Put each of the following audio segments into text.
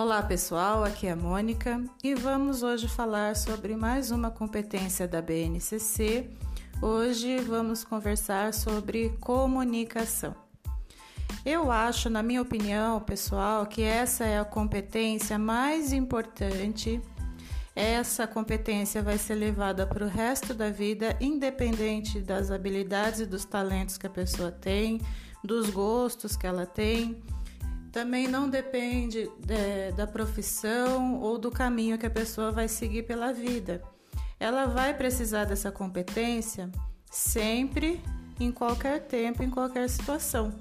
Olá pessoal, aqui é a Mônica e vamos hoje falar sobre mais uma competência da BNCC. Hoje vamos conversar sobre comunicação. Eu acho, na minha opinião pessoal, que essa é a competência mais importante. Essa competência vai ser levada para o resto da vida, independente das habilidades e dos talentos que a pessoa tem, dos gostos que ela tem. Também não depende de, da profissão ou do caminho que a pessoa vai seguir pela vida. Ela vai precisar dessa competência sempre, em qualquer tempo, em qualquer situação.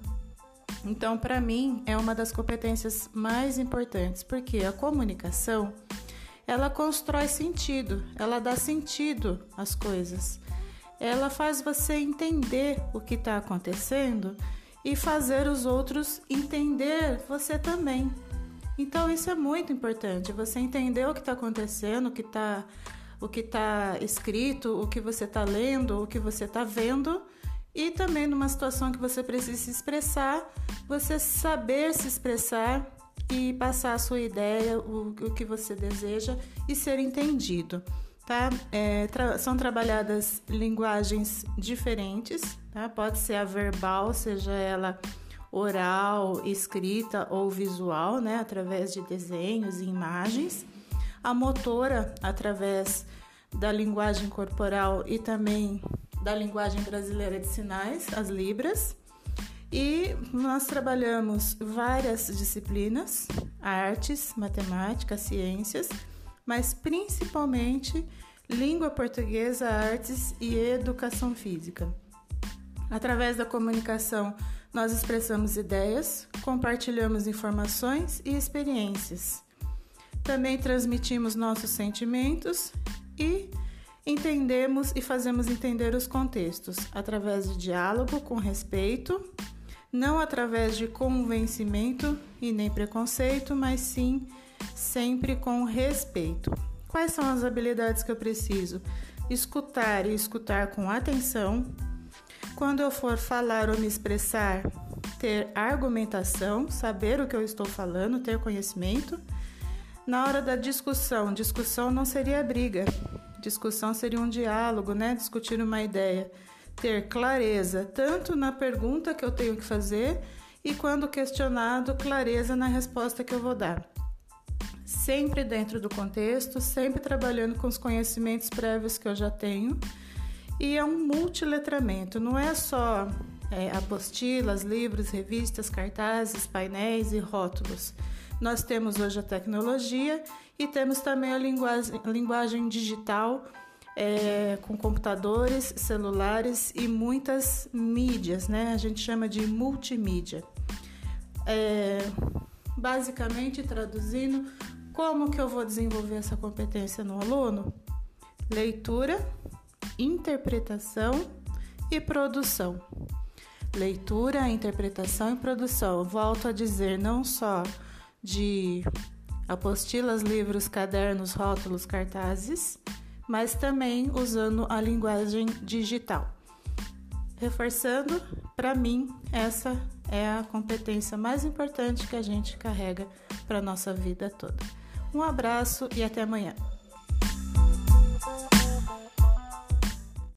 Então, para mim, é uma das competências mais importantes, porque a comunicação ela constrói sentido, ela dá sentido às coisas, ela faz você entender o que está acontecendo e fazer os outros entender você também. Então isso é muito importante, você entender o que está acontecendo, o que está o que está escrito, o que você está lendo, o que você está vendo e também numa situação que você precisa se expressar, você saber se expressar e passar a sua ideia, o, o que você deseja e ser entendido. Tá? É, tra são trabalhadas linguagens diferentes, tá? Pode ser a verbal, seja ela oral, escrita ou visual, né? Através de desenhos e imagens. A motora, através da linguagem corporal e também da linguagem brasileira de sinais, as Libras. E nós trabalhamos várias disciplinas, artes, matemática, ciências, mas principalmente língua portuguesa, artes e educação física. Através da comunicação, nós expressamos ideias, compartilhamos informações e experiências. Também transmitimos nossos sentimentos e entendemos e fazemos entender os contextos através de diálogo com respeito, não através de convencimento e nem preconceito, mas sim sempre com respeito. Quais são as habilidades que eu preciso? Escutar e escutar com atenção. Quando eu for falar ou me expressar, ter argumentação, saber o que eu estou falando, ter conhecimento. Na hora da discussão, discussão não seria briga, discussão seria um diálogo, né? Discutir uma ideia. Ter clareza, tanto na pergunta que eu tenho que fazer e quando questionado, clareza na resposta que eu vou dar sempre dentro do contexto, sempre trabalhando com os conhecimentos prévios que eu já tenho. E é um multiletramento, não é só é, apostilas, livros, revistas, cartazes, painéis e rótulos. Nós temos hoje a tecnologia e temos também a linguagem, a linguagem digital é, com computadores, celulares e muitas mídias, né? A gente chama de multimídia. É, basicamente, traduzindo, como que eu vou desenvolver essa competência no aluno? Leitura, interpretação e produção. Leitura, interpretação e produção. Volto a dizer, não só de apostilas, livros, cadernos, rótulos, cartazes, mas também usando a linguagem digital. Reforçando, para mim, essa é a competência mais importante que a gente carrega para a nossa vida toda. Um abraço e até amanhã.